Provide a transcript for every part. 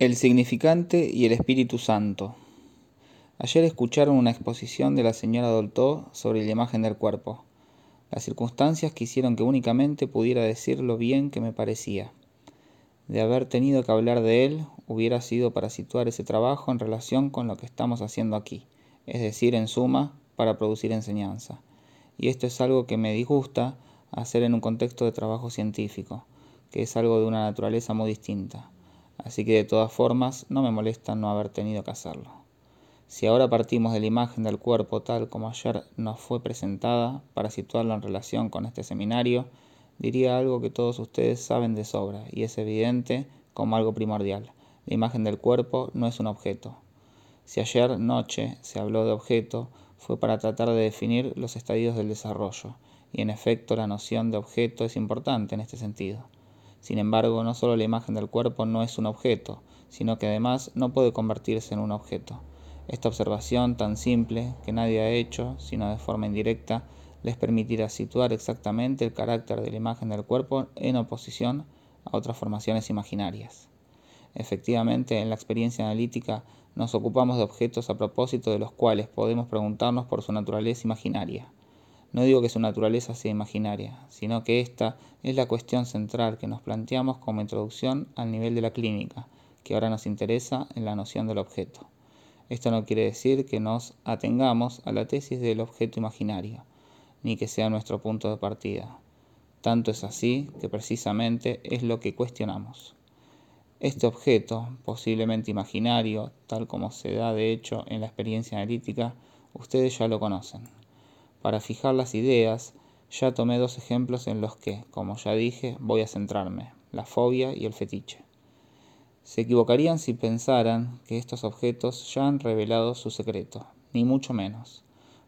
El significante y el Espíritu Santo. Ayer escucharon una exposición de la señora Dolto sobre la imagen del cuerpo. Las circunstancias quisieron que únicamente pudiera decir lo bien que me parecía. De haber tenido que hablar de él, hubiera sido para situar ese trabajo en relación con lo que estamos haciendo aquí, es decir, en suma, para producir enseñanza. Y esto es algo que me disgusta hacer en un contexto de trabajo científico, que es algo de una naturaleza muy distinta así que de todas formas no me molesta no haber tenido que hacerlo. Si ahora partimos de la imagen del cuerpo tal como ayer nos fue presentada para situarlo en relación con este seminario, diría algo que todos ustedes saben de sobra y es evidente como algo primordial. La imagen del cuerpo no es un objeto. Si ayer noche se habló de objeto, fue para tratar de definir los estadios del desarrollo, y en efecto la noción de objeto es importante en este sentido. Sin embargo, no solo la imagen del cuerpo no es un objeto, sino que además no puede convertirse en un objeto. Esta observación tan simple, que nadie ha hecho, sino de forma indirecta, les permitirá situar exactamente el carácter de la imagen del cuerpo en oposición a otras formaciones imaginarias. Efectivamente, en la experiencia analítica nos ocupamos de objetos a propósito de los cuales podemos preguntarnos por su naturaleza imaginaria. No digo que su naturaleza sea imaginaria, sino que esta es la cuestión central que nos planteamos como introducción al nivel de la clínica, que ahora nos interesa en la noción del objeto. Esto no quiere decir que nos atengamos a la tesis del objeto imaginario, ni que sea nuestro punto de partida. Tanto es así que precisamente es lo que cuestionamos. Este objeto, posiblemente imaginario, tal como se da de hecho en la experiencia analítica, ustedes ya lo conocen. Para fijar las ideas, ya tomé dos ejemplos en los que, como ya dije, voy a centrarme, la fobia y el fetiche. Se equivocarían si pensaran que estos objetos ya han revelado su secreto, ni mucho menos.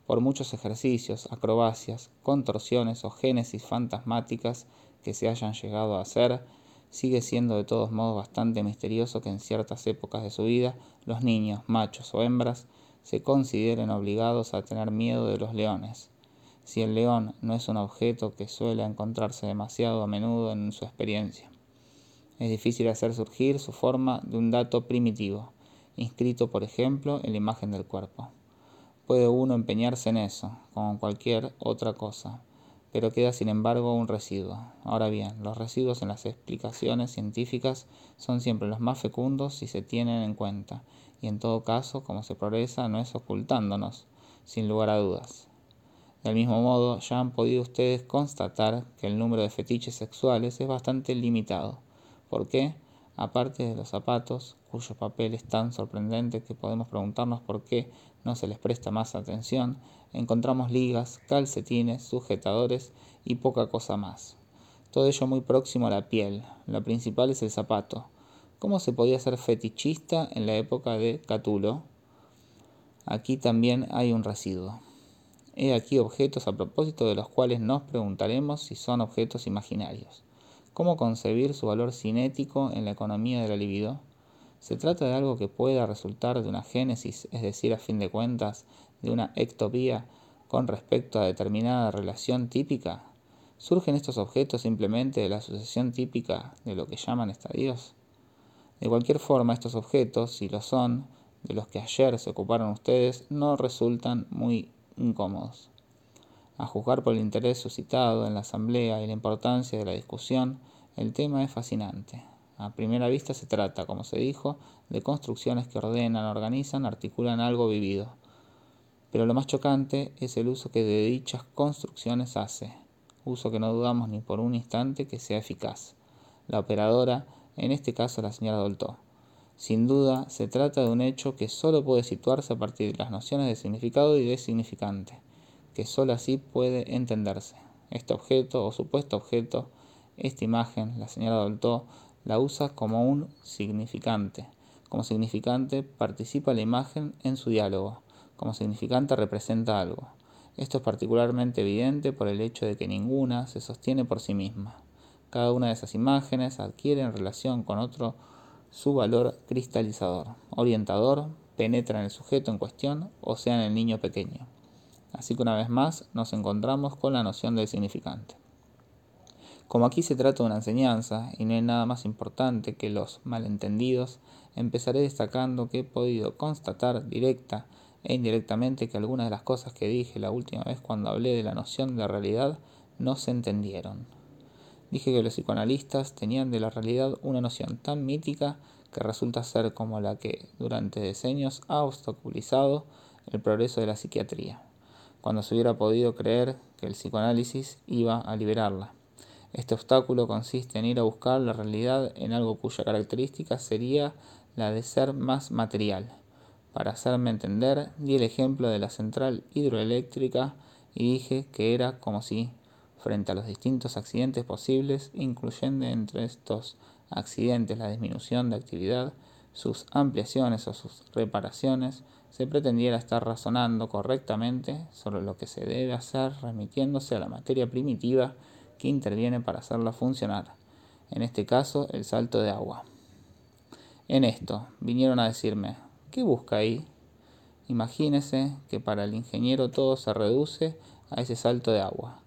Por muchos ejercicios, acrobacias, contorsiones o génesis fantasmáticas que se hayan llegado a hacer, sigue siendo de todos modos bastante misterioso que en ciertas épocas de su vida los niños, machos o hembras, se consideren obligados a tener miedo de los leones, si el león no es un objeto que suele encontrarse demasiado a menudo en su experiencia. Es difícil hacer surgir su forma de un dato primitivo, inscrito por ejemplo en la imagen del cuerpo. Puede uno empeñarse en eso, como en cualquier otra cosa, pero queda sin embargo un residuo. Ahora bien, los residuos en las explicaciones científicas son siempre los más fecundos si se tienen en cuenta, y en todo caso, como se progresa, no es ocultándonos, sin lugar a dudas. Del mismo modo, ya han podido ustedes constatar que el número de fetiches sexuales es bastante limitado. ¿Por qué? Aparte de los zapatos, cuyo papel es tan sorprendente que podemos preguntarnos por qué no se les presta más atención, encontramos ligas, calcetines, sujetadores y poca cosa más. Todo ello muy próximo a la piel. La principal es el zapato. ¿Cómo se podía ser fetichista en la época de Catulo? Aquí también hay un residuo. He aquí objetos a propósito de los cuales nos preguntaremos si son objetos imaginarios. ¿Cómo concebir su valor cinético en la economía de la libido? ¿Se trata de algo que pueda resultar de una génesis, es decir, a fin de cuentas, de una ectopía con respecto a determinada relación típica? ¿Surgen estos objetos simplemente de la sucesión típica de lo que llaman estadios? De cualquier forma, estos objetos, si lo son, de los que ayer se ocuparon ustedes, no resultan muy incómodos. A juzgar por el interés suscitado en la asamblea y la importancia de la discusión, el tema es fascinante. A primera vista se trata, como se dijo, de construcciones que ordenan, organizan, articulan algo vivido. Pero lo más chocante es el uso que de dichas construcciones hace, uso que no dudamos ni por un instante que sea eficaz. La operadora, en este caso la señora Dolto. Sin duda, se trata de un hecho que solo puede situarse a partir de las nociones de significado y de significante, que solo así puede entenderse. Este objeto o supuesto objeto, esta imagen, la señora Dolto, la usa como un significante. Como significante participa la imagen en su diálogo. Como significante representa algo. Esto es particularmente evidente por el hecho de que ninguna se sostiene por sí misma. Cada una de esas imágenes adquiere en relación con otro su valor cristalizador, orientador, penetra en el sujeto en cuestión o sea en el niño pequeño. Así que una vez más nos encontramos con la noción del significante. Como aquí se trata de una enseñanza y no hay nada más importante que los malentendidos, empezaré destacando que he podido constatar directa e indirectamente que algunas de las cosas que dije la última vez cuando hablé de la noción de realidad no se entendieron. Dije que los psicoanalistas tenían de la realidad una noción tan mítica que resulta ser como la que durante decenios ha obstaculizado el progreso de la psiquiatría, cuando se hubiera podido creer que el psicoanálisis iba a liberarla. Este obstáculo consiste en ir a buscar la realidad en algo cuya característica sería la de ser más material. Para hacerme entender, di el ejemplo de la central hidroeléctrica y dije que era como si, frente a los distintos accidentes posibles, incluyendo entre estos accidentes la disminución de actividad, sus ampliaciones o sus reparaciones, se pretendiera estar razonando correctamente sobre lo que se debe hacer remitiéndose a la materia primitiva que interviene para hacerla funcionar, en este caso el salto de agua. En esto vinieron a decirme, ¿qué busca ahí? Imagínese que para el ingeniero todo se reduce a ese salto de agua.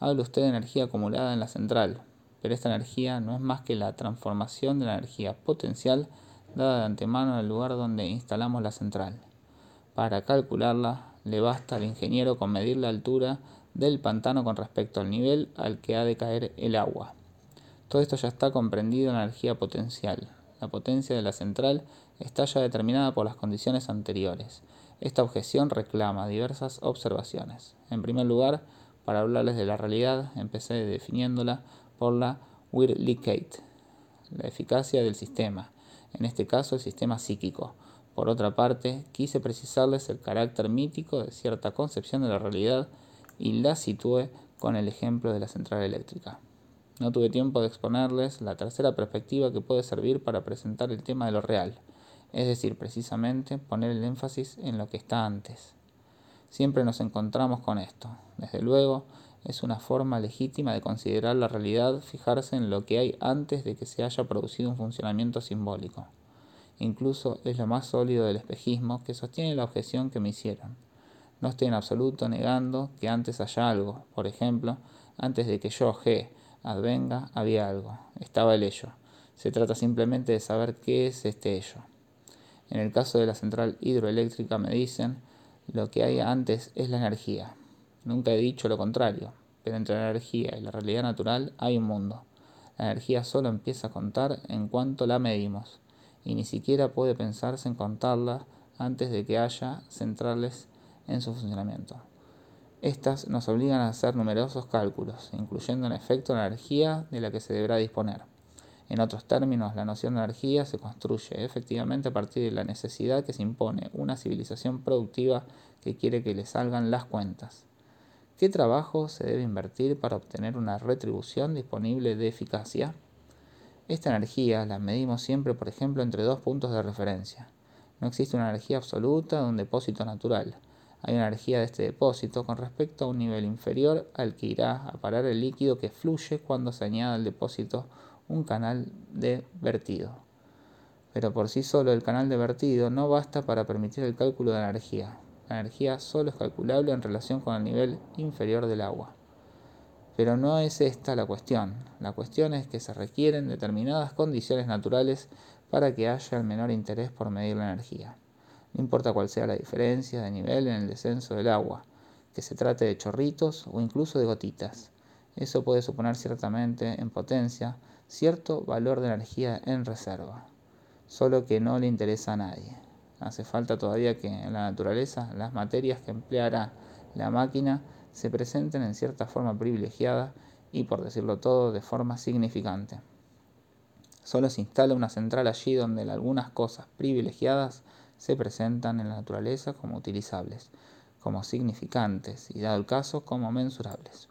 Habla usted de energía acumulada en la central, pero esta energía no es más que la transformación de la energía potencial dada de antemano en el lugar donde instalamos la central. Para calcularla, le basta al ingeniero con medir la altura del pantano con respecto al nivel al que ha de caer el agua. Todo esto ya está comprendido en la energía potencial. La potencia de la central está ya determinada por las condiciones anteriores. Esta objeción reclama diversas observaciones. En primer lugar, para hablarles de la realidad, empecé definiéndola por la Wirlikkeit, la eficacia del sistema, en este caso el sistema psíquico. Por otra parte, quise precisarles el carácter mítico de cierta concepción de la realidad y la situé con el ejemplo de la central eléctrica. No tuve tiempo de exponerles la tercera perspectiva que puede servir para presentar el tema de lo real, es decir, precisamente poner el énfasis en lo que está antes. Siempre nos encontramos con esto. Desde luego, es una forma legítima de considerar la realidad fijarse en lo que hay antes de que se haya producido un funcionamiento simbólico. Incluso es lo más sólido del espejismo que sostiene la objeción que me hicieron. No estoy en absoluto negando que antes haya algo. Por ejemplo, antes de que yo, G, advenga, había algo. Estaba el ello. Se trata simplemente de saber qué es este ello. En el caso de la central hidroeléctrica me dicen, lo que hay antes es la energía. Nunca he dicho lo contrario, pero entre la energía y la realidad natural hay un mundo. La energía solo empieza a contar en cuanto la medimos, y ni siquiera puede pensarse en contarla antes de que haya centrales en su funcionamiento. Estas nos obligan a hacer numerosos cálculos, incluyendo en efecto la energía de la que se deberá disponer. En otros términos, la noción de energía se construye efectivamente a partir de la necesidad que se impone una civilización productiva que quiere que le salgan las cuentas. ¿Qué trabajo se debe invertir para obtener una retribución disponible de eficacia? Esta energía la medimos siempre, por ejemplo, entre dos puntos de referencia. No existe una energía absoluta de un depósito natural hay energía de este depósito con respecto a un nivel inferior al que irá a parar el líquido que fluye cuando se añada al depósito un canal de vertido. Pero por sí solo el canal de vertido no basta para permitir el cálculo de la energía. La energía solo es calculable en relación con el nivel inferior del agua. Pero no es esta la cuestión. La cuestión es que se requieren determinadas condiciones naturales para que haya el menor interés por medir la energía no importa cuál sea la diferencia de nivel en el descenso del agua, que se trate de chorritos o incluso de gotitas. Eso puede suponer ciertamente en potencia cierto valor de energía en reserva, solo que no le interesa a nadie. Hace falta todavía que en la naturaleza las materias que empleará la máquina se presenten en cierta forma privilegiada y, por decirlo todo, de forma significante. Solo se instala una central allí donde algunas cosas privilegiadas se presentan en la naturaleza como utilizables, como significantes y, dado el caso, como mensurables.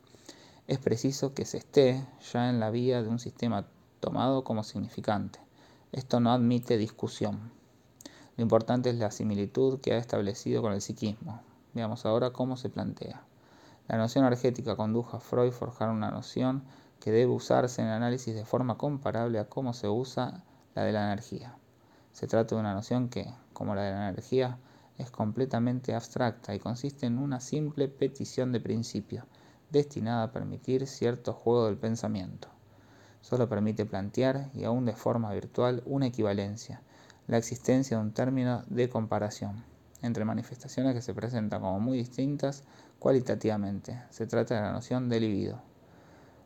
Es preciso que se esté ya en la vía de un sistema tomado como significante. Esto no admite discusión. Lo importante es la similitud que ha establecido con el psiquismo. Veamos ahora cómo se plantea. La noción energética condujo a Freud a forjar una noción que debe usarse en el análisis de forma comparable a cómo se usa la de la energía. Se trata de una noción que, como la de la energía, es completamente abstracta y consiste en una simple petición de principio, destinada a permitir cierto juego del pensamiento. solo permite plantear, y aún de forma virtual, una equivalencia, la existencia de un término de comparación entre manifestaciones que se presentan como muy distintas cualitativamente. Se trata de la noción de libido.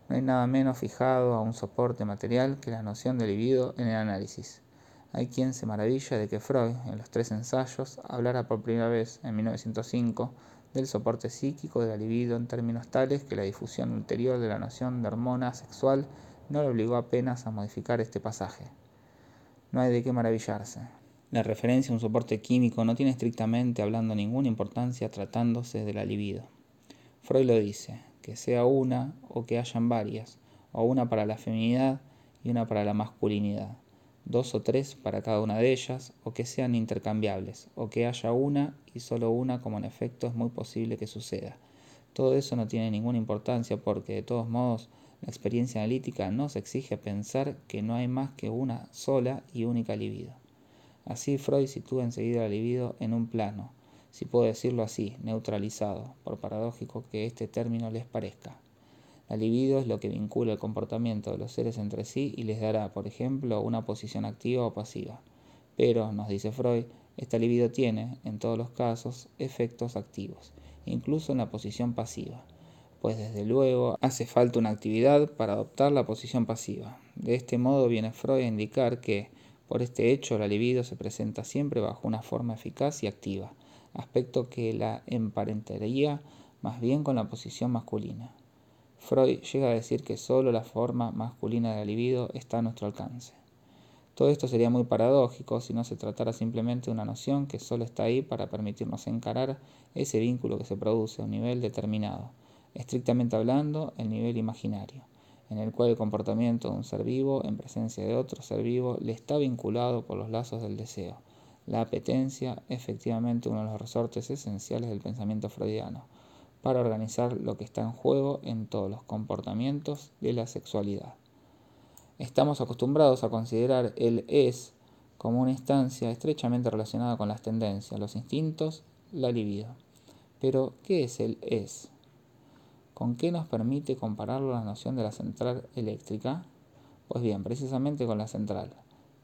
No hay nada menos fijado a un soporte material que la noción de libido en el análisis. Hay quien se maravilla de que Freud, en los tres ensayos, hablara por primera vez, en 1905, del soporte psíquico de la libido en términos tales que la difusión ulterior de la noción de hormona sexual no le obligó apenas a modificar este pasaje. No hay de qué maravillarse. La referencia a un soporte químico no tiene estrictamente hablando ninguna importancia tratándose de la libido. Freud lo dice, que sea una o que hayan varias, o una para la feminidad y una para la masculinidad dos o tres para cada una de ellas, o que sean intercambiables, o que haya una y solo una como en efecto es muy posible que suceda. Todo eso no tiene ninguna importancia porque de todos modos la experiencia analítica nos exige pensar que no hay más que una sola y única libido. Así Freud sitúa enseguida la libido en un plano, si puedo decirlo así, neutralizado, por paradójico que este término les parezca. La libido es lo que vincula el comportamiento de los seres entre sí y les dará, por ejemplo, una posición activa o pasiva. Pero, nos dice Freud, esta libido tiene, en todos los casos, efectos activos, incluso en la posición pasiva, pues desde luego hace falta una actividad para adoptar la posición pasiva. De este modo viene Freud a indicar que, por este hecho, la libido se presenta siempre bajo una forma eficaz y activa, aspecto que la emparentaría más bien con la posición masculina. Freud llega a decir que solo la forma masculina de la libido está a nuestro alcance. Todo esto sería muy paradójico si no se tratara simplemente de una noción que solo está ahí para permitirnos encarar ese vínculo que se produce a un nivel determinado, estrictamente hablando el nivel imaginario, en el cual el comportamiento de un ser vivo en presencia de otro ser vivo le está vinculado por los lazos del deseo. La apetencia, efectivamente uno de los resortes esenciales del pensamiento freudiano, para organizar lo que está en juego en todos los comportamientos de la sexualidad. Estamos acostumbrados a considerar el es como una instancia estrechamente relacionada con las tendencias, los instintos, la libido. Pero, ¿qué es el es? ¿Con qué nos permite compararlo la noción de la central eléctrica? Pues bien, precisamente con la central,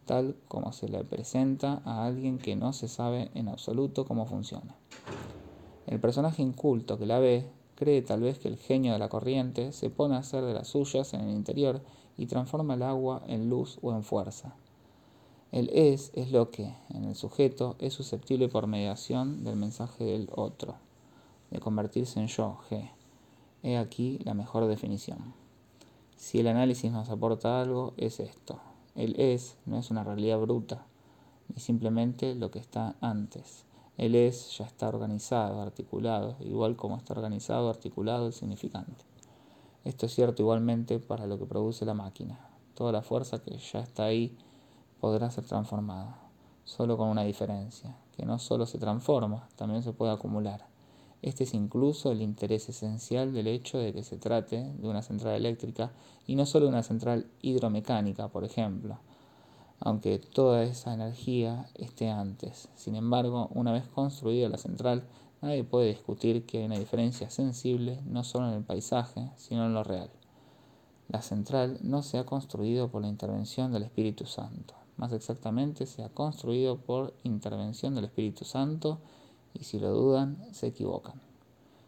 tal como se le presenta a alguien que no se sabe en absoluto cómo funciona. El personaje inculto que la ve cree tal vez que el genio de la corriente se pone a hacer de las suyas en el interior y transforma el agua en luz o en fuerza. El es es lo que, en el sujeto, es susceptible por mediación del mensaje del otro, de convertirse en yo, G. He aquí la mejor definición. Si el análisis nos aporta algo, es esto. El es no es una realidad bruta, ni simplemente lo que está antes el es ya está organizado, articulado, igual como está organizado, articulado el significante. Esto es cierto igualmente para lo que produce la máquina. Toda la fuerza que ya está ahí podrá ser transformada, solo con una diferencia, que no solo se transforma, también se puede acumular. Este es incluso el interés esencial del hecho de que se trate de una central eléctrica y no solo de una central hidromecánica, por ejemplo, aunque toda esa energía esté antes. Sin embargo, una vez construida la central, nadie puede discutir que hay una diferencia sensible no solo en el paisaje, sino en lo real. La central no se ha construido por la intervención del Espíritu Santo, más exactamente se ha construido por intervención del Espíritu Santo y si lo dudan, se equivocan.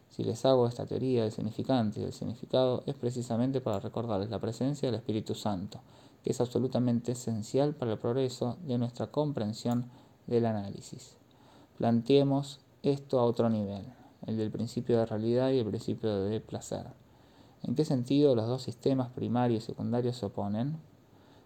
Si les hago esta teoría del significante y del significado es precisamente para recordarles la presencia del Espíritu Santo, que es absolutamente esencial para el progreso de nuestra comprensión del análisis. Planteemos esto a otro nivel, el del principio de realidad y el principio de placer. ¿En qué sentido los dos sistemas primario y secundario se oponen?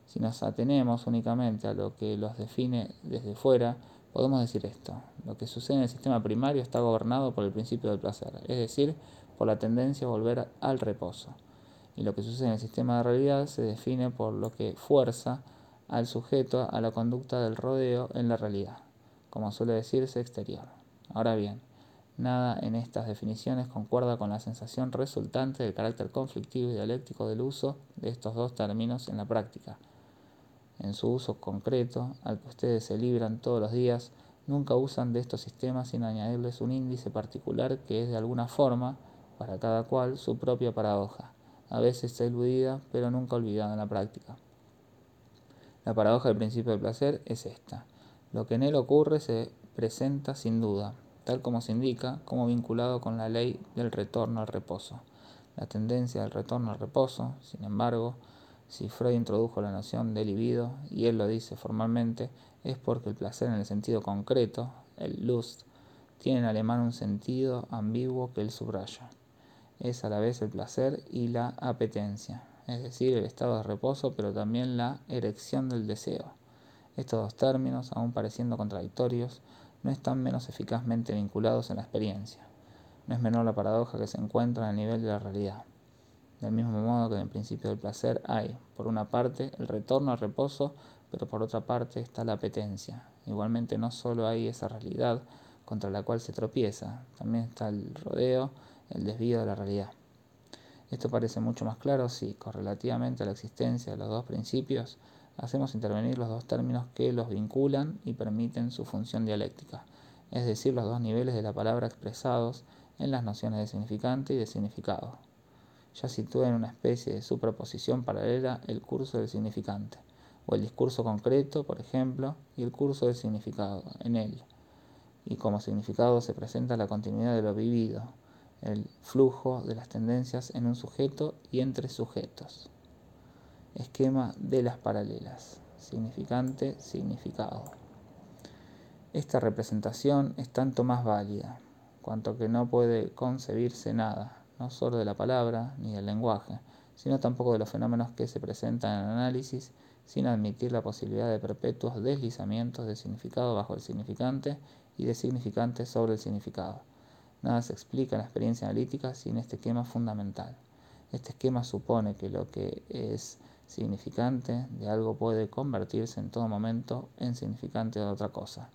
Si nos atenemos únicamente a lo que los define desde fuera, podemos decir esto. Lo que sucede en el sistema primario está gobernado por el principio del placer, es decir, por la tendencia a volver al reposo y lo que sucede en el sistema de realidad se define por lo que fuerza al sujeto a la conducta del rodeo en la realidad, como suele decirse exterior. Ahora bien, nada en estas definiciones concuerda con la sensación resultante del carácter conflictivo y dialéctico del uso de estos dos términos en la práctica. En su uso concreto, al que ustedes se libran todos los días, nunca usan de estos sistemas sin añadirles un índice particular que es de alguna forma, para cada cual, su propia paradoja a veces eludida, pero nunca olvidada en la práctica. La paradoja del principio del placer es esta. Lo que en él ocurre se presenta sin duda, tal como se indica, como vinculado con la ley del retorno al reposo. La tendencia del retorno al reposo, sin embargo, si Freud introdujo la noción de libido, y él lo dice formalmente, es porque el placer en el sentido concreto, el Lust, tiene en alemán un sentido ambiguo que él subraya. Es a la vez el placer y la apetencia, es decir, el estado de reposo, pero también la erección del deseo. Estos dos términos, aun pareciendo contradictorios, no están menos eficazmente vinculados en la experiencia. No es menor la paradoja que se encuentra el nivel de la realidad. Del mismo modo que en el principio del placer hay, por una parte, el retorno al reposo, pero por otra parte está la apetencia. Igualmente no solo hay esa realidad contra la cual se tropieza, también está el rodeo, el desvío de la realidad. Esto parece mucho más claro si, correlativamente a la existencia de los dos principios, hacemos intervenir los dos términos que los vinculan y permiten su función dialéctica, es decir, los dos niveles de la palabra expresados en las nociones de significante y de significado. Ya sitúa en una especie de superposición paralela el curso del significante, o el discurso concreto, por ejemplo, y el curso del significado en él. Y como significado se presenta la continuidad de lo vivido, el flujo de las tendencias en un sujeto y entre sujetos esquema de las paralelas, significante, significado. Esta representación es tanto más válida, cuanto que no puede concebirse nada, no solo de la palabra ni del lenguaje, sino tampoco de los fenómenos que se presentan en el análisis, sin admitir la posibilidad de perpetuos deslizamientos de significado bajo el significante y de significante sobre el significado. Nada se explica en la experiencia analítica sin este esquema fundamental. Este esquema supone que lo que es significante de algo puede convertirse en todo momento en significante de otra cosa.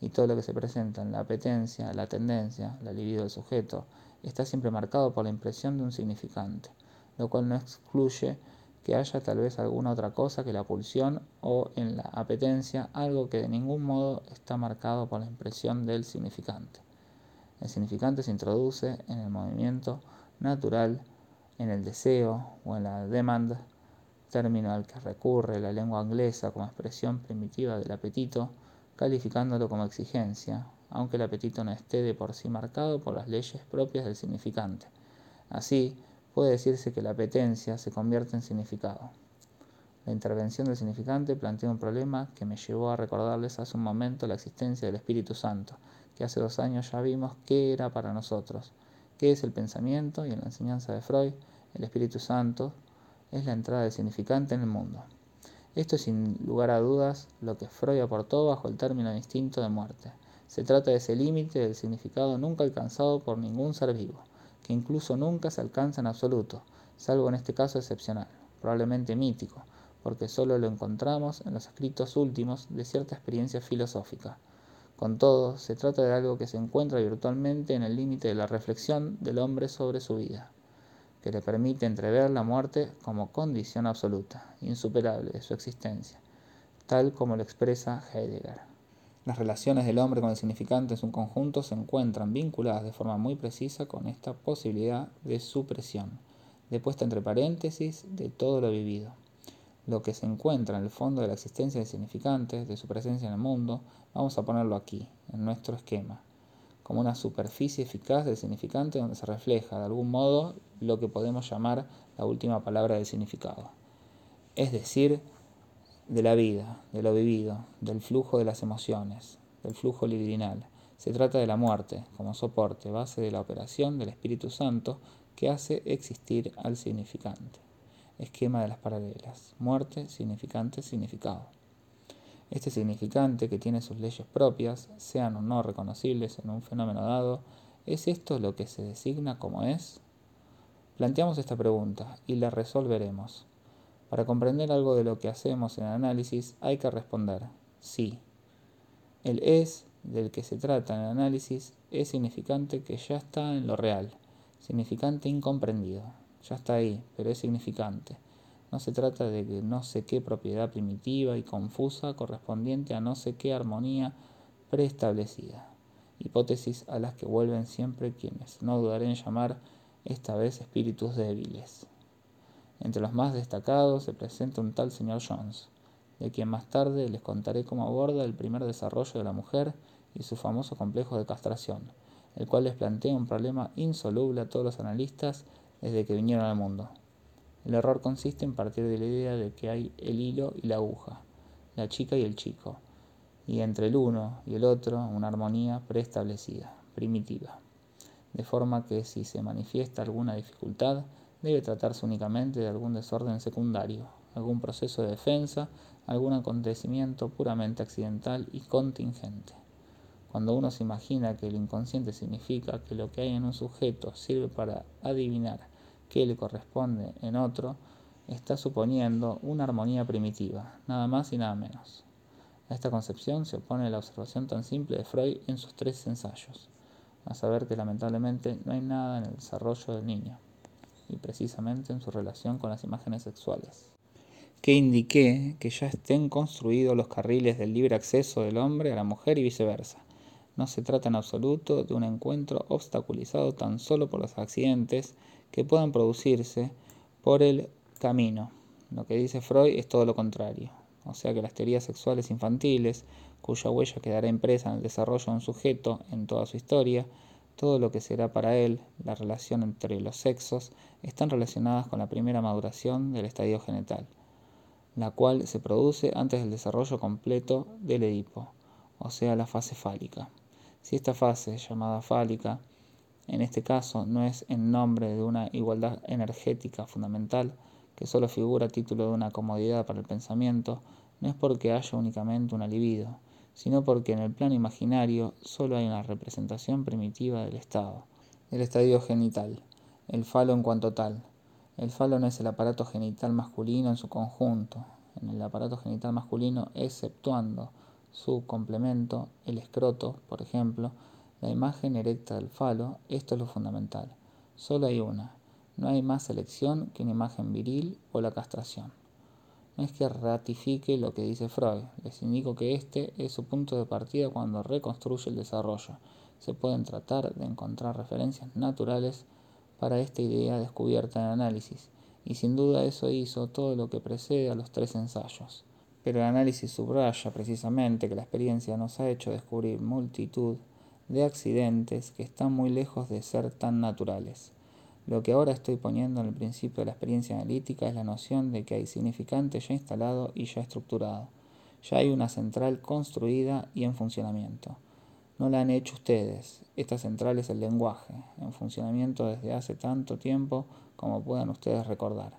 Y todo lo que se presenta en la apetencia, la tendencia, la libido del sujeto, está siempre marcado por la impresión de un significante, lo cual no excluye que haya tal vez alguna otra cosa que la pulsión o en la apetencia algo que de ningún modo está marcado por la impresión del significante. El significante se introduce en el movimiento natural, en el deseo o en la demanda término al que recurre la lengua inglesa como expresión primitiva del apetito, calificándolo como exigencia, aunque el apetito no esté de por sí marcado por las leyes propias del significante. Así, puede decirse que la apetencia se convierte en significado. La intervención del significante plantea un problema que me llevó a recordarles hace un momento la existencia del Espíritu Santo, que hace dos años ya vimos qué era para nosotros, qué es el pensamiento y en la enseñanza de Freud, el Espíritu Santo es la entrada del significante en el mundo. Esto es sin lugar a dudas lo que Freud aportó bajo el término de instinto de muerte. Se trata de ese límite del significado nunca alcanzado por ningún ser vivo, que incluso nunca se alcanza en absoluto, salvo en este caso excepcional, probablemente mítico, porque solo lo encontramos en los escritos últimos de cierta experiencia filosófica. Con todo, se trata de algo que se encuentra virtualmente en el límite de la reflexión del hombre sobre su vida que le permite entrever la muerte como condición absoluta, insuperable de su existencia, tal como lo expresa Heidegger. Las relaciones del hombre con el significante en su conjunto se encuentran vinculadas de forma muy precisa con esta posibilidad de supresión, de puesta entre paréntesis de todo lo vivido. Lo que se encuentra en el fondo de la existencia del significante, de su presencia en el mundo, vamos a ponerlo aquí, en nuestro esquema, como una superficie eficaz del significante donde se refleja de algún modo lo que podemos llamar la última palabra del significado, es decir, de la vida, de lo vivido, del flujo de las emociones, del flujo libidinal. Se trata de la muerte como soporte, base de la operación del Espíritu Santo que hace existir al significante. Esquema de las paralelas. Muerte, significante, significado. Este significante, que tiene sus leyes propias, sean o no reconocibles en un fenómeno dado, ¿es esto lo que se designa como es? Planteamos esta pregunta y la resolveremos. Para comprender algo de lo que hacemos en el análisis hay que responder sí. El es del que se trata en el análisis es significante que ya está en lo real, significante incomprendido. Ya está ahí, pero es significante. No se trata de que no sé qué propiedad primitiva y confusa correspondiente a no sé qué armonía preestablecida. Hipótesis a las que vuelven siempre quienes no dudaré en llamar esta vez espíritus débiles. Entre los más destacados se presenta un tal señor Jones, de quien más tarde les contaré cómo aborda el primer desarrollo de la mujer y su famoso complejo de castración, el cual les plantea un problema insoluble a todos los analistas desde que vinieron al mundo. El error consiste en partir de la idea de que hay el hilo y la aguja, la chica y el chico, y entre el uno y el otro una armonía preestablecida, primitiva, de forma que si se manifiesta alguna dificultad, debe tratarse únicamente de algún desorden secundario, algún proceso de defensa, algún acontecimiento puramente accidental y contingente. Cuando uno se imagina que el inconsciente significa que lo que hay en un sujeto sirve para adivinar qué le corresponde en otro, está suponiendo una armonía primitiva, nada más y nada menos. A esta concepción se opone la observación tan simple de Freud en sus tres ensayos, a saber que lamentablemente no hay nada en el desarrollo del niño, y precisamente en su relación con las imágenes sexuales que indiqué que ya estén construidos los carriles del libre acceso del hombre a la mujer y viceversa. No se trata en absoluto de un encuentro obstaculizado tan solo por los accidentes que puedan producirse por el camino. Lo que dice Freud es todo lo contrario. O sea que las teorías sexuales infantiles, cuya huella quedará impresa en el desarrollo de un sujeto en toda su historia, todo lo que será para él la relación entre los sexos, están relacionadas con la primera maduración del estadio genital la cual se produce antes del desarrollo completo del Edipo, o sea, la fase fálica. Si esta fase, llamada fálica, en este caso no es en nombre de una igualdad energética fundamental, que solo figura a título de una comodidad para el pensamiento, no es porque haya únicamente una libido, sino porque en el plano imaginario solo hay una representación primitiva del estado, el estadio genital, el falo en cuanto tal, el falo no es el aparato genital masculino en su conjunto, en el aparato genital masculino exceptuando su complemento, el escroto, por ejemplo, la imagen erecta del falo, esto es lo fundamental. Solo hay una, no hay más selección que una imagen viril o la castración. No es que ratifique lo que dice Freud, les indico que este es su punto de partida cuando reconstruye el desarrollo. Se pueden tratar de encontrar referencias naturales para esta idea descubierta en análisis, y sin duda eso hizo todo lo que precede a los tres ensayos. Pero el análisis subraya precisamente que la experiencia nos ha hecho descubrir multitud de accidentes que están muy lejos de ser tan naturales. Lo que ahora estoy poniendo en el principio de la experiencia analítica es la noción de que hay significante ya instalado y ya estructurado. Ya hay una central construida y en funcionamiento. No la han hecho ustedes. Esta central es el lenguaje, en funcionamiento desde hace tanto tiempo como puedan ustedes recordar.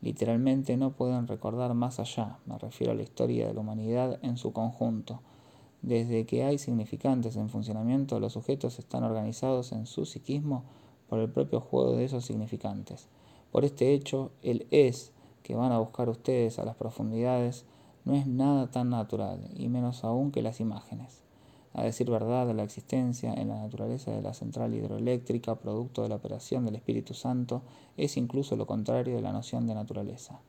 Literalmente no pueden recordar más allá, me refiero a la historia de la humanidad en su conjunto. Desde que hay significantes en funcionamiento, los sujetos están organizados en su psiquismo por el propio juego de esos significantes. Por este hecho, el es que van a buscar ustedes a las profundidades no es nada tan natural, y menos aún que las imágenes. A decir verdad, la existencia en la naturaleza de la central hidroeléctrica, producto de la operación del Espíritu Santo, es incluso lo contrario de la noción de naturaleza.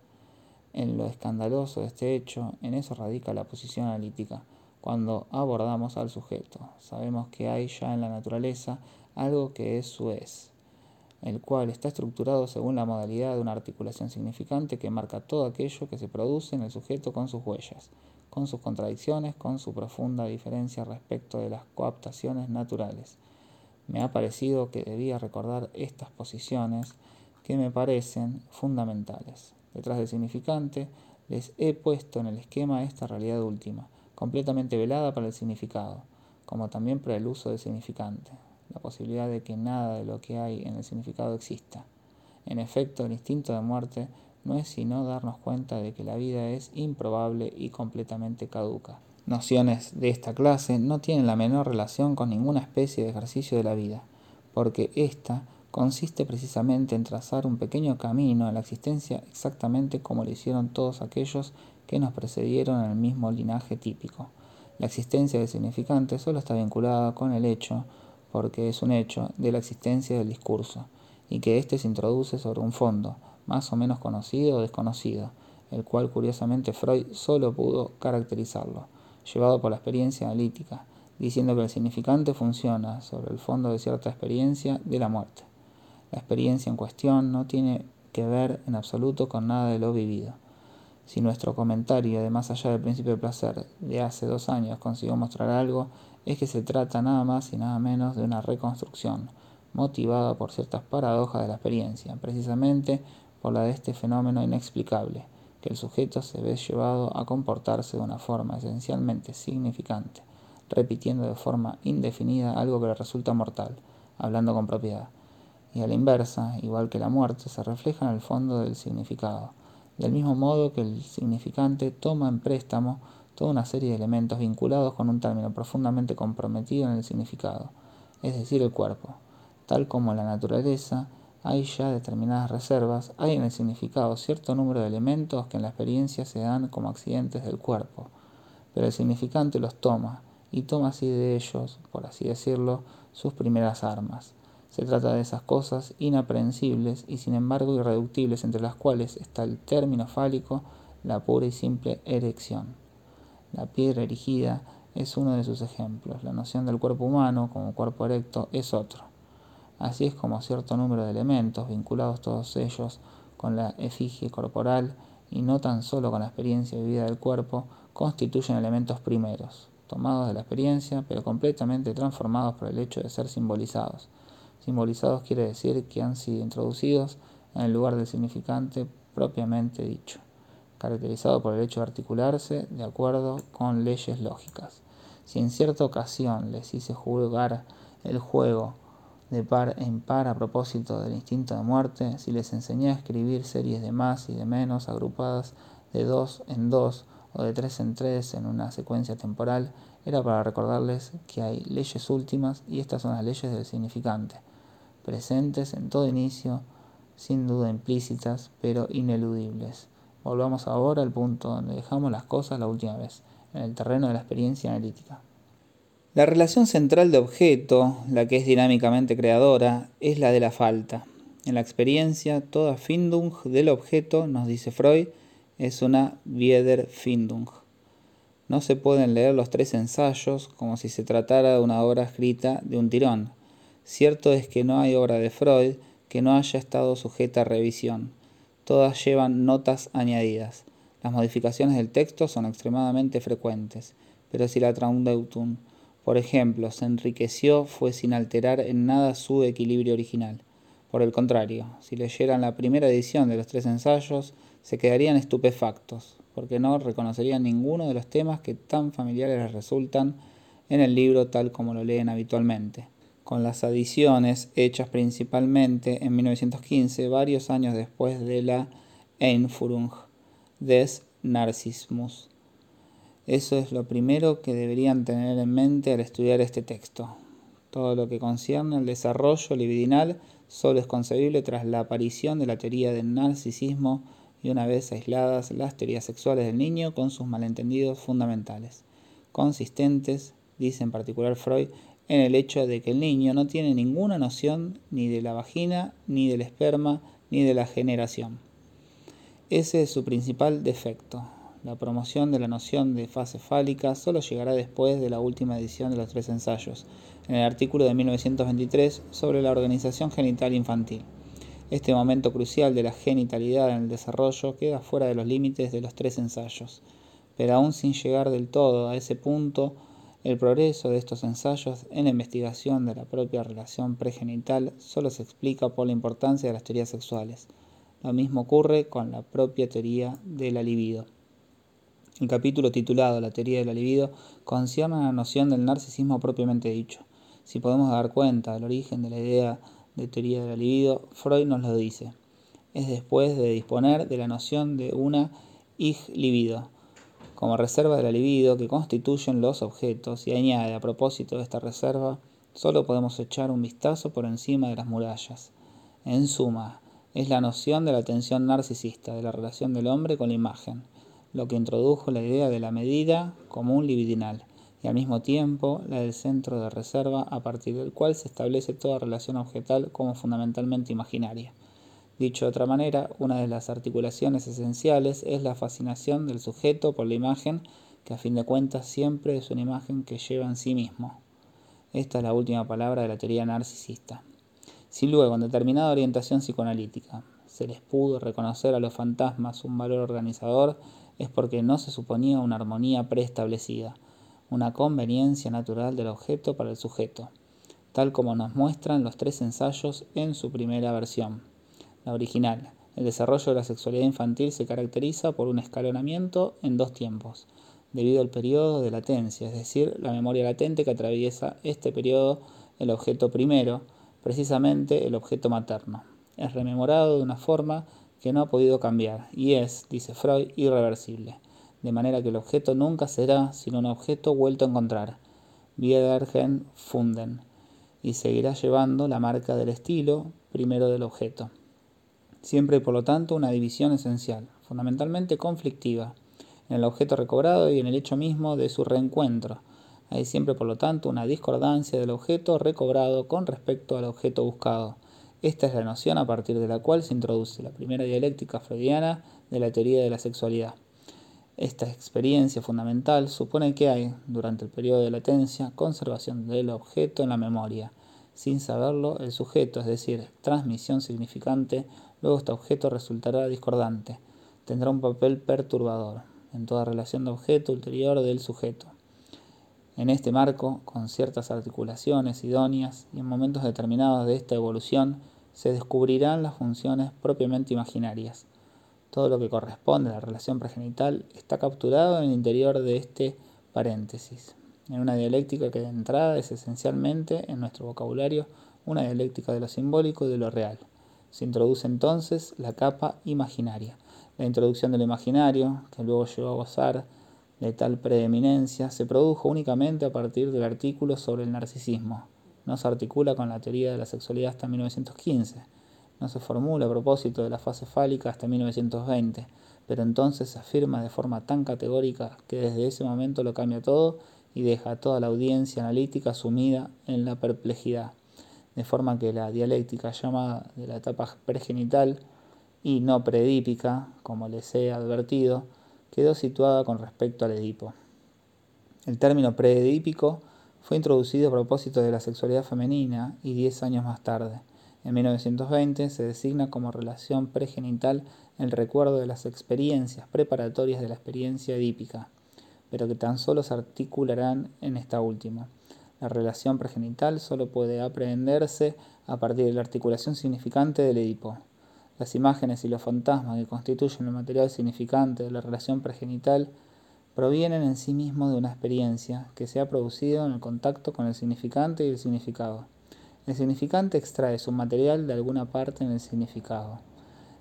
En lo escandaloso de este hecho, en eso radica la posición analítica. Cuando abordamos al sujeto, sabemos que hay ya en la naturaleza algo que es su es, el cual está estructurado según la modalidad de una articulación significante que marca todo aquello que se produce en el sujeto con sus huellas con sus contradicciones, con su profunda diferencia respecto de las coaptaciones naturales. Me ha parecido que debía recordar estas posiciones que me parecen fundamentales. Detrás del significante les he puesto en el esquema esta realidad última, completamente velada para el significado, como también para el uso del significante, la posibilidad de que nada de lo que hay en el significado exista. En efecto, el instinto de muerte no es sino darnos cuenta de que la vida es improbable y completamente caduca. Nociones de esta clase no tienen la menor relación con ninguna especie de ejercicio de la vida, porque ésta consiste precisamente en trazar un pequeño camino a la existencia exactamente como lo hicieron todos aquellos que nos precedieron en el mismo linaje típico. La existencia del significante solo está vinculada con el hecho, porque es un hecho, de la existencia del discurso, y que éste se introduce sobre un fondo, más o menos conocido o desconocido, el cual curiosamente Freud solo pudo caracterizarlo, llevado por la experiencia analítica, diciendo que el significante funciona sobre el fondo de cierta experiencia de la muerte. La experiencia en cuestión no tiene que ver en absoluto con nada de lo vivido. Si nuestro comentario de más allá del principio del placer de hace dos años consiguió mostrar algo, es que se trata nada más y nada menos de una reconstrucción, motivada por ciertas paradojas de la experiencia, precisamente por la de este fenómeno inexplicable, que el sujeto se ve llevado a comportarse de una forma esencialmente significante, repitiendo de forma indefinida algo que le resulta mortal, hablando con propiedad. Y a la inversa, igual que la muerte, se refleja en el fondo del significado, del mismo modo que el significante toma en préstamo toda una serie de elementos vinculados con un término profundamente comprometido en el significado, es decir, el cuerpo. Tal como en la naturaleza hay ya determinadas reservas, hay en el significado cierto número de elementos que en la experiencia se dan como accidentes del cuerpo, pero el significante los toma, y toma así de ellos, por así decirlo, sus primeras armas. Se trata de esas cosas inaprehensibles y sin embargo irreductibles entre las cuales está el término fálico, la pura y simple erección. La piedra erigida es uno de sus ejemplos. La noción del cuerpo humano como cuerpo erecto es otro. Así es como cierto número de elementos, vinculados todos ellos con la efigie corporal y no tan solo con la experiencia vivida del cuerpo, constituyen elementos primeros, tomados de la experiencia, pero completamente transformados por el hecho de ser simbolizados. Simbolizados quiere decir que han sido introducidos en el lugar del significante propiamente dicho, caracterizado por el hecho de articularse de acuerdo con leyes lógicas. Si en cierta ocasión les hice jugar el juego de par en par a propósito del instinto de muerte, si les enseñé a escribir series de más y de menos agrupadas de dos en dos o de tres en tres en una secuencia temporal, era para recordarles que hay leyes últimas y estas son las leyes del significante presentes en todo inicio, sin duda implícitas, pero ineludibles. Volvamos ahora al punto donde dejamos las cosas la última vez, en el terreno de la experiencia analítica. La relación central de objeto, la que es dinámicamente creadora, es la de la falta. En la experiencia, toda Findung del objeto, nos dice Freud, es una Wiederfindung. No se pueden leer los tres ensayos como si se tratara de una obra escrita de un tirón. Cierto es que no hay obra de Freud que no haya estado sujeta a revisión. Todas llevan notas añadidas. Las modificaciones del texto son extremadamente frecuentes, pero si la Traumdeutung, por ejemplo, se enriqueció fue sin alterar en nada su equilibrio original. Por el contrario, si leyeran la primera edición de los tres ensayos, se quedarían estupefactos, porque no reconocerían ninguno de los temas que tan familiares les resultan en el libro tal como lo leen habitualmente con las adiciones hechas principalmente en 1915, varios años después de la Einführung des Narcismus. Eso es lo primero que deberían tener en mente al estudiar este texto. Todo lo que concierne al desarrollo libidinal solo es concebible tras la aparición de la teoría del narcisismo y una vez aisladas las teorías sexuales del niño con sus malentendidos fundamentales, consistentes, dice en particular Freud, en el hecho de que el niño no tiene ninguna noción ni de la vagina, ni del esperma, ni de la generación. Ese es su principal defecto. La promoción de la noción de fase fálica solo llegará después de la última edición de los tres ensayos, en el artículo de 1923 sobre la organización genital infantil. Este momento crucial de la genitalidad en el desarrollo queda fuera de los límites de los tres ensayos, pero aún sin llegar del todo a ese punto, el progreso de estos ensayos en la investigación de la propia relación pregenital solo se explica por la importancia de las teorías sexuales. Lo mismo ocurre con la propia teoría de la libido. El capítulo titulado La teoría de la libido concierne a la noción del narcisismo propiamente dicho. Si podemos dar cuenta del origen de la idea de teoría de la libido, Freud nos lo dice. Es después de disponer de la noción de una ich libido, como reserva de la libido que constituyen los objetos y añade a propósito de esta reserva, solo podemos echar un vistazo por encima de las murallas. En suma, es la noción de la tensión narcisista de la relación del hombre con la imagen, lo que introdujo la idea de la medida como un libidinal y al mismo tiempo la del centro de reserva a partir del cual se establece toda relación objetal como fundamentalmente imaginaria. Dicho de otra manera, una de las articulaciones esenciales es la fascinación del sujeto por la imagen, que a fin de cuentas siempre es una imagen que lleva en sí mismo. Esta es la última palabra de la teoría narcisista. Si luego, en determinada orientación psicoanalítica, se les pudo reconocer a los fantasmas un valor organizador es porque no se suponía una armonía preestablecida, una conveniencia natural del objeto para el sujeto, tal como nos muestran los tres ensayos en su primera versión, la original. El desarrollo de la sexualidad infantil se caracteriza por un escalonamiento en dos tiempos, debido al periodo de latencia, es decir, la memoria latente que atraviesa este periodo el objeto primero, precisamente el objeto materno. Es rememorado de una forma que no ha podido cambiar y es, dice Freud, irreversible, de manera que el objeto nunca será sino un objeto vuelto a encontrar, Wiedergen funden, y seguirá llevando la marca del estilo primero del objeto. Siempre por lo tanto una división esencial, fundamentalmente conflictiva, en el objeto recobrado y en el hecho mismo de su reencuentro. Hay siempre, por lo tanto, una discordancia del objeto recobrado con respecto al objeto buscado. Esta es la noción a partir de la cual se introduce la primera dialéctica freudiana de la teoría de la sexualidad. Esta experiencia fundamental supone que hay, durante el periodo de latencia, conservación del objeto en la memoria. Sin saberlo, el sujeto, es decir, transmisión significante, luego este objeto resultará discordante, tendrá un papel perturbador en toda relación de objeto ulterior del sujeto. En este marco, con ciertas articulaciones idóneas y en momentos determinados de esta evolución, se descubrirán las funciones propiamente imaginarias. Todo lo que corresponde a la relación pregenital está capturado en el interior de este paréntesis, en una dialéctica que de entrada es esencialmente en nuestro vocabulario una dialéctica de lo simbólico y de lo real. Se introduce entonces la capa imaginaria, la introducción del imaginario, que luego llegó a gozar de tal preeminencia, se produjo únicamente a partir del artículo sobre el narcisismo. No se articula con la teoría de la sexualidad hasta 1915. No se formula a propósito de la fase fálica hasta 1920, pero entonces se afirma de forma tan categórica que desde ese momento lo cambia todo y deja a toda la audiencia analítica sumida en la perplejidad, de forma que la dialéctica llamada de la etapa pregenital y no predípica, como les he advertido, quedó situada con respecto al Edipo. El término preedípico fue introducido a propósito de la sexualidad femenina y diez años más tarde, en 1920, se designa como relación pregenital el recuerdo de las experiencias preparatorias de la experiencia edípica, pero que tan solo se articularán en esta última. La relación pregenital solo puede aprehenderse a partir de la articulación significante del Edipo. Las imágenes y los fantasmas que constituyen el material significante de la relación pregenital provienen en sí mismos de una experiencia que se ha producido en el contacto con el significante y el significado. El significante extrae su material de alguna parte en el significado,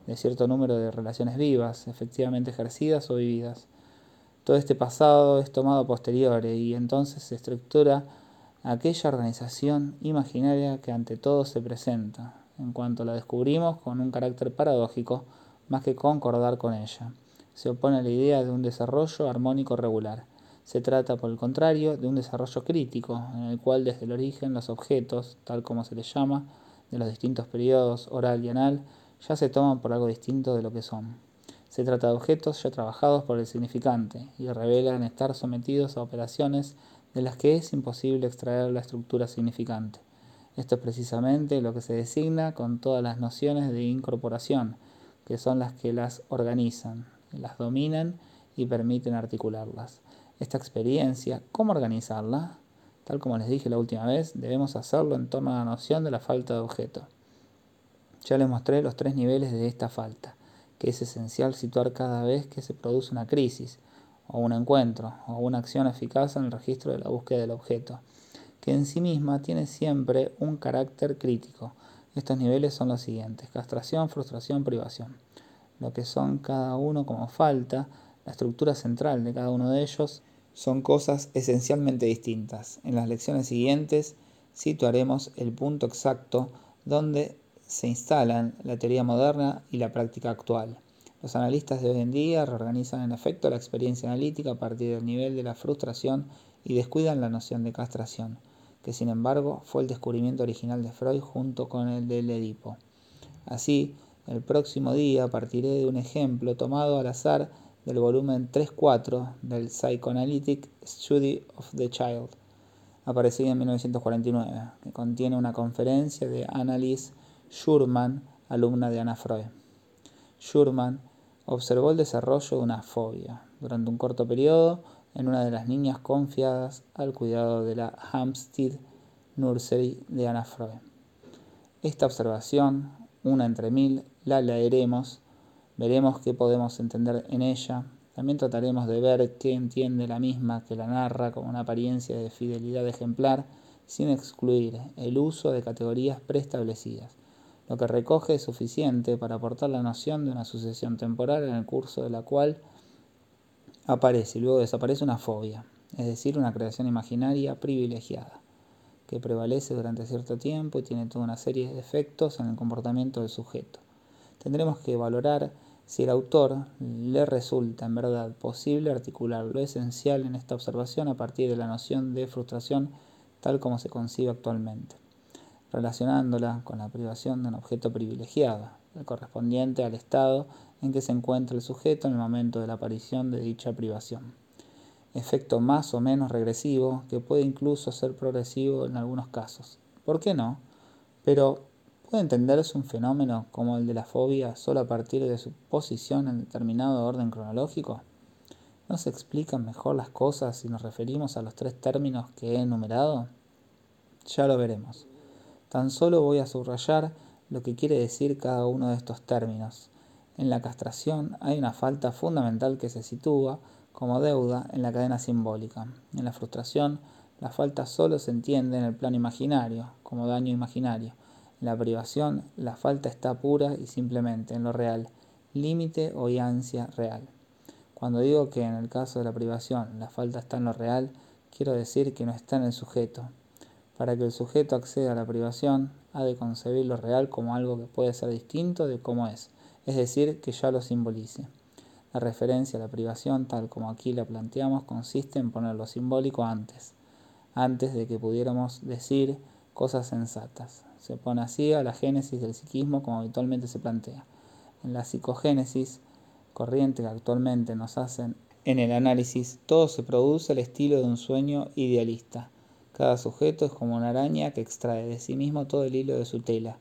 de cierto número de relaciones vivas, efectivamente ejercidas o vividas. Todo este pasado es tomado a posteriori y entonces se estructura aquella organización imaginaria que ante todo se presenta, en cuanto la descubrimos con un carácter paradójico más que concordar con ella. Se opone a la idea de un desarrollo armónico regular. Se trata, por el contrario, de un desarrollo crítico, en el cual desde el origen los objetos, tal como se les llama, de los distintos periodos oral y anal, ya se toman por algo distinto de lo que son. Se trata de objetos ya trabajados por el significante y revelan estar sometidos a operaciones de las que es imposible extraer la estructura significante. Esto es precisamente lo que se designa con todas las nociones de incorporación, que son las que las organizan, las dominan y permiten articularlas. Esta experiencia, ¿cómo organizarla? Tal como les dije la última vez, debemos hacerlo en torno a la noción de la falta de objeto. Ya les mostré los tres niveles de esta falta, que es esencial situar cada vez que se produce una crisis, o un encuentro, o una acción eficaz en el registro de la búsqueda del objeto que en sí misma tiene siempre un carácter crítico. Estos niveles son los siguientes, castración, frustración, privación. Lo que son cada uno como falta, la estructura central de cada uno de ellos, son cosas esencialmente distintas. En las lecciones siguientes situaremos el punto exacto donde se instalan la teoría moderna y la práctica actual. Los analistas de hoy en día reorganizan en efecto la experiencia analítica a partir del nivel de la frustración y descuidan la noción de castración que sin embargo fue el descubrimiento original de Freud junto con el del Edipo. Así, el próximo día partiré de un ejemplo tomado al azar del volumen 3-4 del Psychoanalytic Study of the Child, aparecido en 1949, que contiene una conferencia de Annalise Schurman, alumna de Anna Freud. Schurman observó el desarrollo de una fobia durante un corto periodo en una de las niñas confiadas al cuidado de la Hampstead Nursery de Anna Freud. Esta observación, una entre mil, la leeremos, veremos qué podemos entender en ella, también trataremos de ver qué entiende la misma que la narra como una apariencia de fidelidad ejemplar, sin excluir el uso de categorías preestablecidas. Lo que recoge es suficiente para aportar la noción de una sucesión temporal en el curso de la cual aparece y luego desaparece una fobia, es decir, una creación imaginaria privilegiada, que prevalece durante cierto tiempo y tiene toda una serie de efectos en el comportamiento del sujeto. Tendremos que valorar si el autor le resulta en verdad posible articular lo esencial en esta observación a partir de la noción de frustración tal como se concibe actualmente, relacionándola con la privación de un objeto privilegiado, correspondiente al estado en que se encuentra el sujeto en el momento de la aparición de dicha privación. Efecto más o menos regresivo que puede incluso ser progresivo en algunos casos. ¿Por qué no? Pero ¿puede entenderse un fenómeno como el de la fobia solo a partir de su posición en determinado orden cronológico? ¿No se explican mejor las cosas si nos referimos a los tres términos que he enumerado? Ya lo veremos. Tan solo voy a subrayar lo que quiere decir cada uno de estos términos. En la castración hay una falta fundamental que se sitúa como deuda en la cadena simbólica. En la frustración, la falta solo se entiende en el plano imaginario, como daño imaginario. En la privación, la falta está pura y simplemente en lo real, límite o ansia real. Cuando digo que en el caso de la privación la falta está en lo real, quiero decir que no está en el sujeto. Para que el sujeto acceda a la privación, ha de concebir lo real como algo que puede ser distinto de cómo es, es decir, que ya lo simbolice. La referencia a la privación, tal como aquí la planteamos, consiste en poner lo simbólico antes, antes de que pudiéramos decir cosas sensatas. Se pone así a la génesis del psiquismo como habitualmente se plantea. En la psicogénesis, corriente que actualmente nos hacen en el análisis, todo se produce al estilo de un sueño idealista. Cada sujeto es como una araña que extrae de sí mismo todo el hilo de su tela.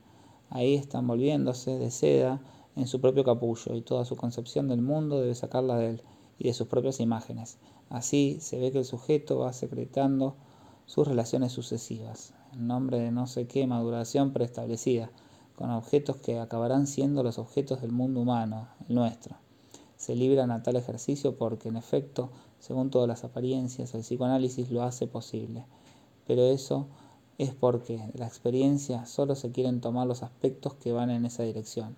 Ahí están volviéndose de seda en su propio capullo y toda su concepción del mundo debe sacarla de él y de sus propias imágenes. Así se ve que el sujeto va secretando sus relaciones sucesivas, en nombre de no sé qué maduración preestablecida, con objetos que acabarán siendo los objetos del mundo humano, el nuestro. Se libran a tal ejercicio porque, en efecto, según todas las apariencias, el psicoanálisis lo hace posible pero eso es porque la experiencia solo se quieren tomar los aspectos que van en esa dirección.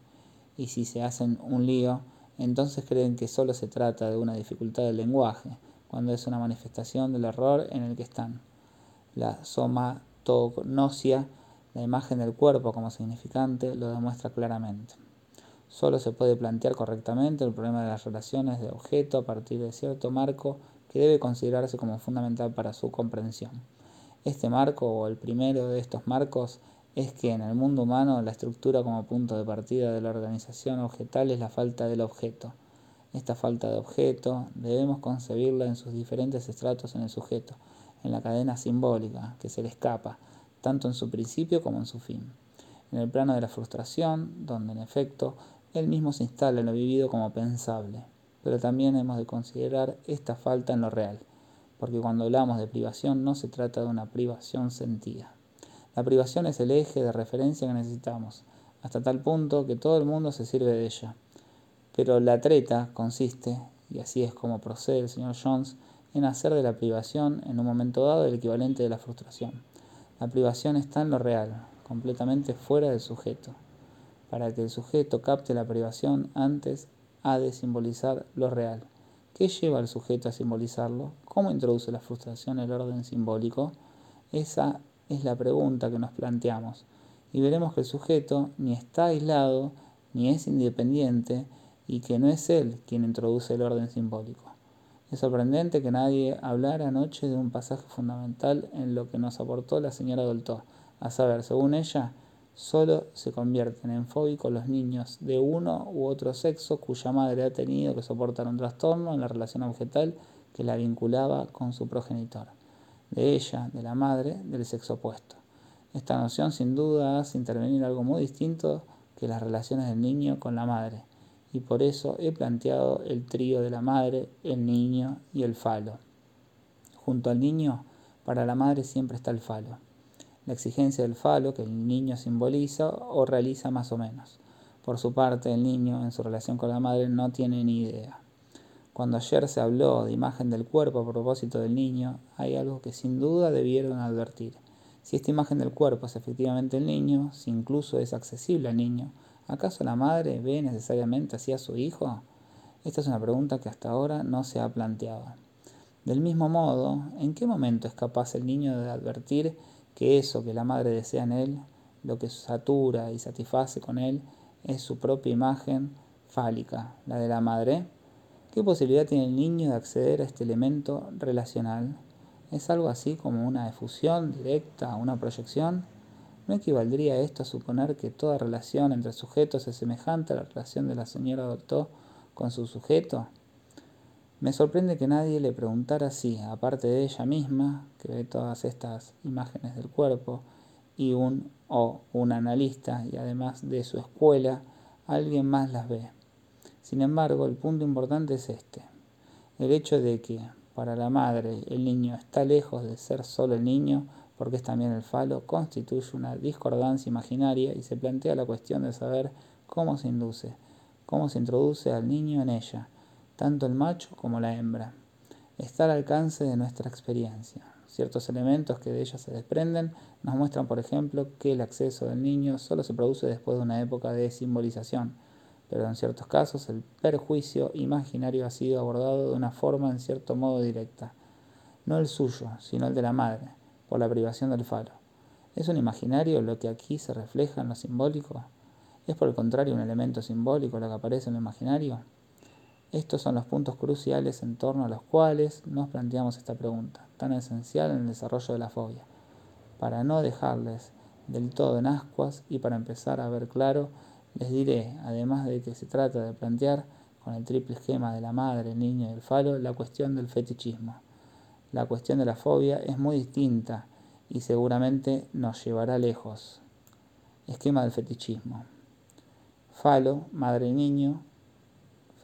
Y si se hacen un lío, entonces creen que solo se trata de una dificultad del lenguaje, cuando es una manifestación del error en el que están. La somatognosia, la imagen del cuerpo como significante, lo demuestra claramente. Solo se puede plantear correctamente el problema de las relaciones de objeto a partir de cierto marco que debe considerarse como fundamental para su comprensión. Este marco, o el primero de estos marcos, es que en el mundo humano la estructura como punto de partida de la organización objetal es la falta del objeto. Esta falta de objeto debemos concebirla en sus diferentes estratos en el sujeto, en la cadena simbólica que se le escapa, tanto en su principio como en su fin. En el plano de la frustración, donde en efecto él mismo se instala en lo vivido como pensable, pero también hemos de considerar esta falta en lo real porque cuando hablamos de privación no se trata de una privación sentida. La privación es el eje de referencia que necesitamos, hasta tal punto que todo el mundo se sirve de ella. Pero la treta consiste, y así es como procede el señor Jones, en hacer de la privación en un momento dado el equivalente de la frustración. La privación está en lo real, completamente fuera del sujeto. Para que el sujeto capte la privación antes ha de simbolizar lo real. ¿Qué lleva al sujeto a simbolizarlo? ¿Cómo introduce la frustración el orden simbólico? Esa es la pregunta que nos planteamos. Y veremos que el sujeto ni está aislado, ni es independiente, y que no es él quien introduce el orden simbólico. Es sorprendente que nadie hablara anoche de un pasaje fundamental en lo que nos aportó la señora Dolto, a saber, según ella, Solo se convierten en fóbicos los niños de uno u otro sexo cuya madre ha tenido que soportar un trastorno en la relación objetal que la vinculaba con su progenitor, de ella, de la madre, del sexo opuesto. Esta noción sin duda hace intervenir algo muy distinto que las relaciones del niño con la madre, y por eso he planteado el trío de la madre, el niño y el falo. Junto al niño, para la madre siempre está el falo. La exigencia del falo que el niño simboliza o realiza más o menos. Por su parte, el niño, en su relación con la madre, no tiene ni idea. Cuando ayer se habló de imagen del cuerpo a propósito del niño, hay algo que sin duda debieron advertir. Si esta imagen del cuerpo es efectivamente el niño, si incluso es accesible al niño, ¿acaso la madre ve necesariamente así a su hijo? Esta es una pregunta que hasta ahora no se ha planteado. Del mismo modo, ¿en qué momento es capaz el niño de advertir que eso que la madre desea en él, lo que satura y satisface con él, es su propia imagen fálica, la de la madre? ¿Qué posibilidad tiene el niño de acceder a este elemento relacional? ¿Es algo así como una efusión directa, una proyección? ¿No equivaldría esto a suponer que toda relación entre sujetos es semejante a la relación de la señora Doctor con su sujeto? Me sorprende que nadie le preguntara si, aparte de ella misma, que ve todas estas imágenes del cuerpo, y un o un analista, y además de su escuela, alguien más las ve. Sin embargo, el punto importante es este, el hecho de que, para la madre, el niño está lejos de ser solo el niño, porque es también el falo, constituye una discordancia imaginaria y se plantea la cuestión de saber cómo se induce, cómo se introduce al niño en ella, tanto el macho como la hembra. Está al alcance de nuestra experiencia. Ciertos elementos que de ella se desprenden nos muestran, por ejemplo, que el acceso del niño solo se produce después de una época de simbolización, pero en ciertos casos el perjuicio imaginario ha sido abordado de una forma en cierto modo directa, no el suyo, sino el de la madre, por la privación del falo. ¿Es un imaginario lo que aquí se refleja en lo simbólico? ¿Es por el contrario un elemento simbólico lo que aparece en lo imaginario? Estos son los puntos cruciales en torno a los cuales nos planteamos esta pregunta, tan esencial en el desarrollo de la fobia, para no dejarles del todo en ascuas y para empezar a ver claro les diré, además de que se trata de plantear, con el triple esquema de la madre, el niño y el falo, la cuestión del fetichismo. La cuestión de la fobia es muy distinta y seguramente nos llevará lejos. Esquema del fetichismo. Falo, madre y niño,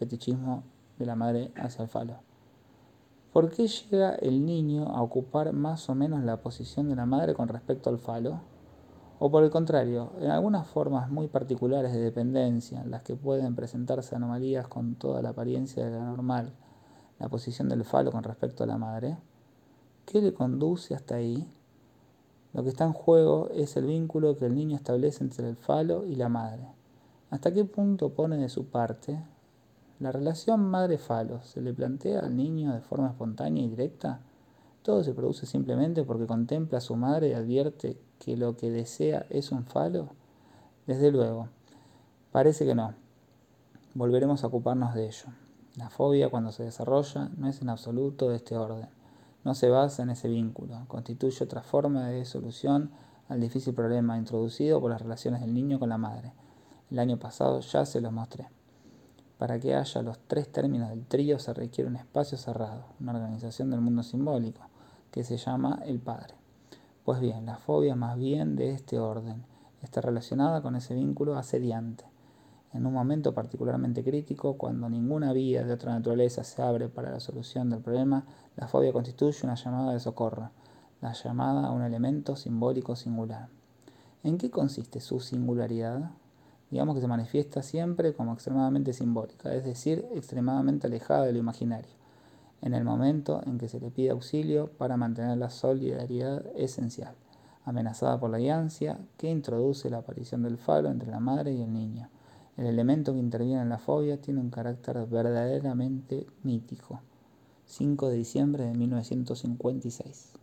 fetichismo de la madre hacia el falo. ¿Por qué llega el niño a ocupar más o menos la posición de la madre con respecto al falo? O por el contrario, en algunas formas muy particulares de dependencia, en las que pueden presentarse anomalías con toda la apariencia de la normal, la posición del falo con respecto a la madre, ¿qué le conduce hasta ahí? Lo que está en juego es el vínculo que el niño establece entre el falo y la madre. ¿Hasta qué punto pone de su parte? ¿La relación madre-falo se le plantea al niño de forma espontánea y directa? ¿Todo se produce simplemente porque contempla a su madre y advierte que lo que desea es un falo? Desde luego, parece que no. Volveremos a ocuparnos de ello. La fobia, cuando se desarrolla, no es en absoluto de este orden. No se basa en ese vínculo. Constituye otra forma de solución al difícil problema introducido por las relaciones del niño con la madre. El año pasado ya se los mostré. Para que haya los tres términos del trío se requiere un espacio cerrado, una organización del mundo simbólico, que se llama el Padre. Pues bien, la fobia más bien de este orden está relacionada con ese vínculo asediante. En un momento particularmente crítico, cuando ninguna vía de otra naturaleza se abre para la solución del problema, la fobia constituye una llamada de socorro, la llamada a un elemento simbólico singular. ¿En qué consiste su singularidad? Digamos que se manifiesta siempre como extremadamente simbólica, es decir, extremadamente alejada de lo imaginario en el momento en que se le pide auxilio para mantener la solidaridad esencial, amenazada por la ansia que introduce la aparición del falo entre la madre y el niño. El elemento que interviene en la fobia tiene un carácter verdaderamente mítico. 5 de diciembre de 1956.